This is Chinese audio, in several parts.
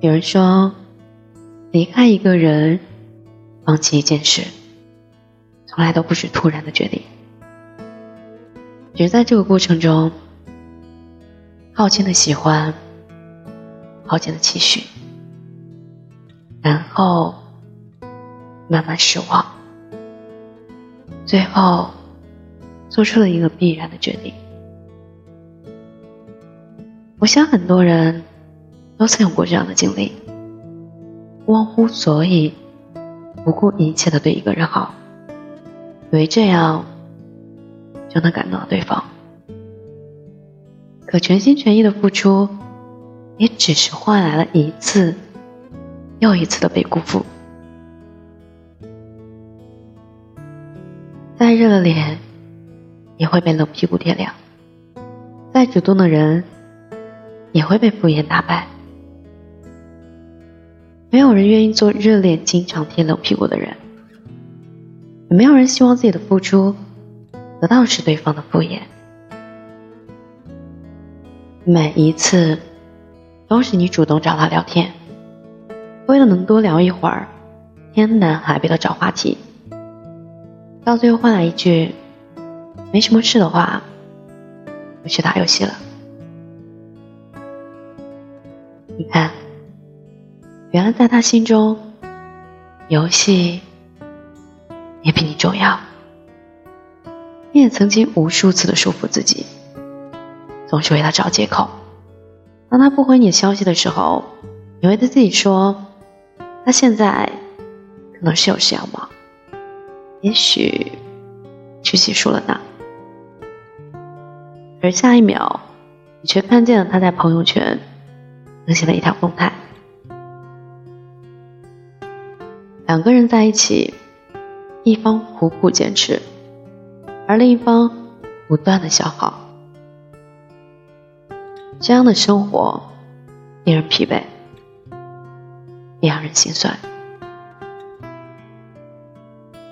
有人说，离开一个人，放弃一件事，从来都不是突然的决定，只是在这个过程中，耗尽的喜欢，耗尽的期许，然后慢慢失望，最后做出了一个必然的决定。我想很多人。都曾有过这样的经历，忘乎所以，不顾一切的对一个人好，以为这样就能感动到对方。可全心全意的付出，也只是换来了一次又一次的被辜负。再热的脸，也会被冷屁股贴凉；再主动的人，也会被敷衍打败。没有人愿意做热脸经常贴冷屁股的人，也没有人希望自己的付出得到是对方的敷衍。每一次都是你主动找他聊天，为了能多聊一会儿，天南海北的找话题，到最后换来一句“没什么事的话，我去打游戏了”。你看。原来在他心中，游戏也比你重要。你也曾经无数次的说服自己，总是为他找借口。当他不回你消息的时候，你会对自己说：“他现在可能是有事要忙，也许去洗漱了呢。”而下一秒，你却看见了他在朋友圈更新了一条动态。两个人在一起，一方苦苦坚持，而另一方不断的消耗，这样的生活令人疲惫，也让人心酸。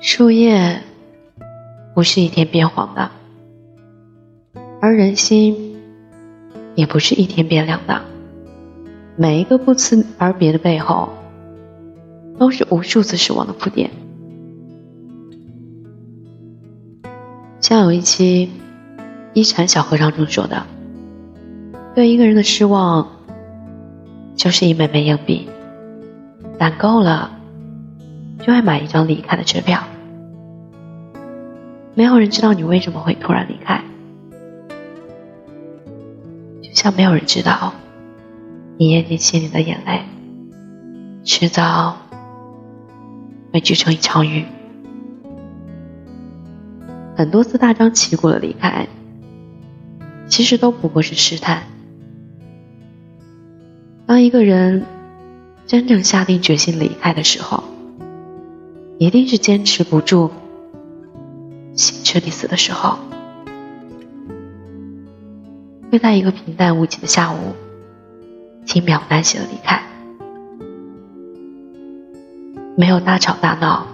树叶不是一天变黄的，而人心也不是一天变凉的。每一个不辞而别的背后。都是无数次失望的铺垫。像有一期《一禅小和尚》中说的：“对一个人的失望，就是一枚枚硬币，攒够了，就会买一张离开的车票。没有人知道你为什么会突然离开，就像没有人知道你咽进心里的眼泪，迟早。”会聚成一场雨。很多次大张旗鼓的离开，其实都不过是试探。当一个人真正下定决心离开的时候，一定是坚持不住，心彻底死的时候，会在一个平淡无奇的下午，轻描淡写的离开。没有大吵大闹，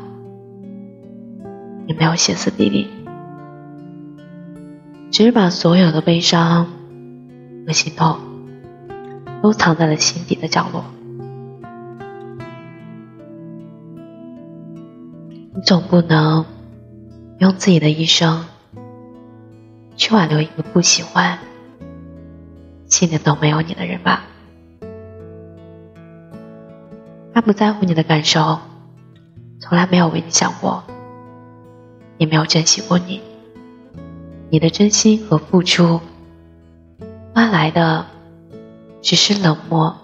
也没有歇斯底里，只是把所有的悲伤和心痛都藏在了心底的角落。你总不能用自己的一生去挽留一个不喜欢、心里都没有你的人吧？他不在乎你的感受。从来没有为你想过，也没有珍惜过你。你的真心和付出，换来的只是冷漠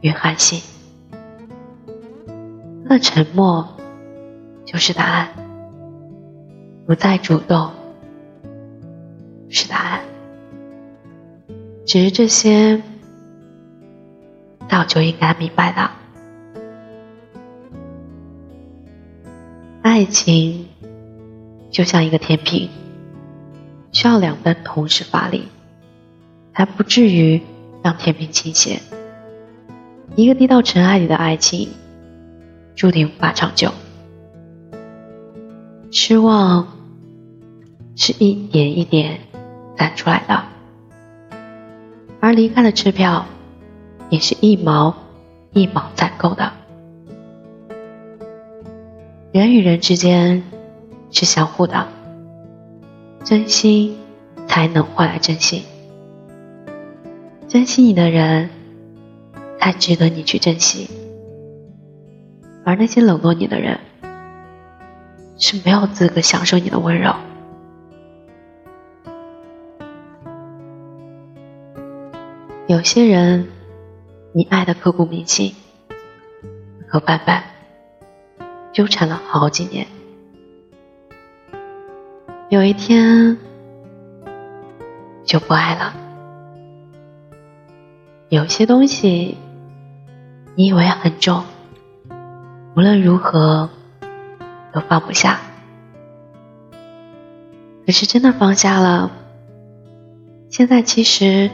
与寒心。那沉默就是答案，不再主动是答案。只是这些，早就应该明白了。爱情就像一个天平，需要两端同时发力，才不至于让天平倾斜。一个低到尘埃里的爱情，注定无法长久。失望是一点一点攒出来的，而离开的支票也是一毛一毛攒够的。人与人之间是相互的，真心才能换来真心。珍惜你的人，才值得你去珍惜。而那些冷落你的人，是没有资格享受你的温柔。有些人，你爱的刻骨铭心，磕磕绊绊。纠缠了好几年，有一天就不爱了。有些东西你以为很重，无论如何都放不下，可是真的放下了，现在其实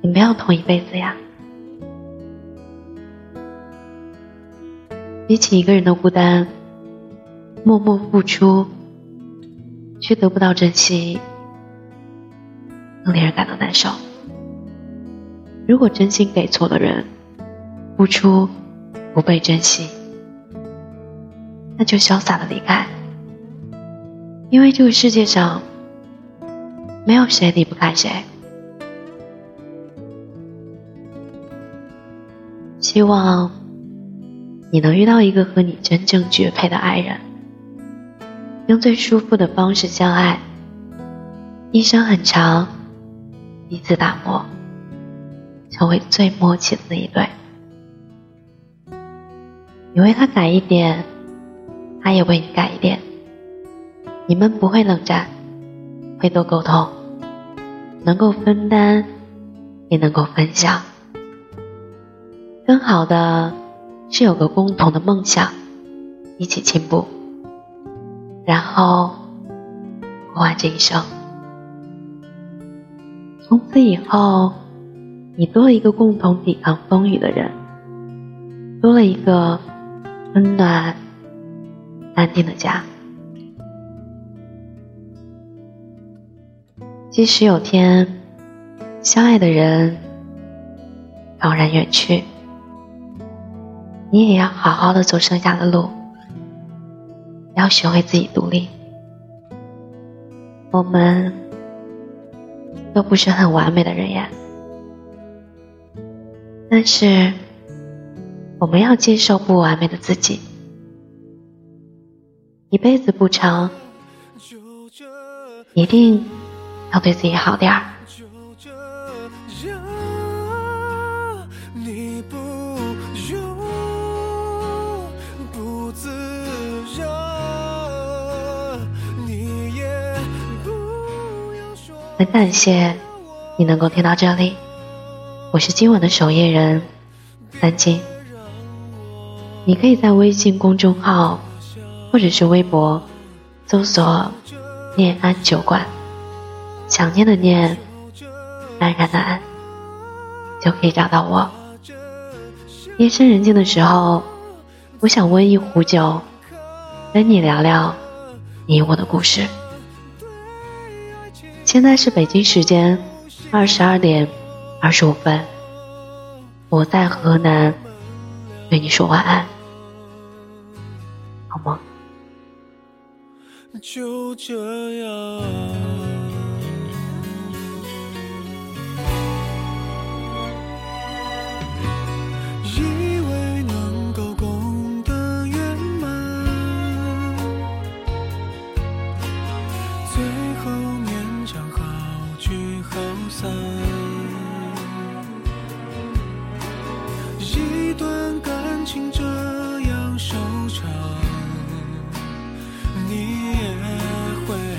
你没有痛一辈子呀。比起一个人的孤单，默默付出却得不到珍惜，更令人感到难受。如果真心给错了人，付出不被珍惜，那就潇洒的离开，因为这个世界上没有谁离不开谁。希望。你能遇到一个和你真正绝配的爱人，用最舒服的方式相爱，一生很长，彼此打磨，成为最默契的那一对。你为他改一点，他也为你改一点，你们不会冷战，会多沟通，能够分担，也能够分享，更好的。是有个共同的梦想，一起进步，然后过完这一生。从此以后，你多了一个共同抵抗风雨的人，多了一个温暖、安定的家。即使有天相爱的人悄然远去。你也要好好的走剩下的路，要学会自己独立。我们都不是很完美的人呀，但是我们要接受不完美的自己。一辈子不长，一定要对自己好点儿。很感谢你能够听到这里，我是今晚的守夜人三金。你可以在微信公众号或者是微博搜索“念安酒馆”，想念的念，安然的安，就可以找到我。夜深人静的时候，我想温一壶酒，跟你聊聊你我的故事。现在是北京时间二十二点二十五分，我在河南，对你说晚安，好吗？就这样。你也会。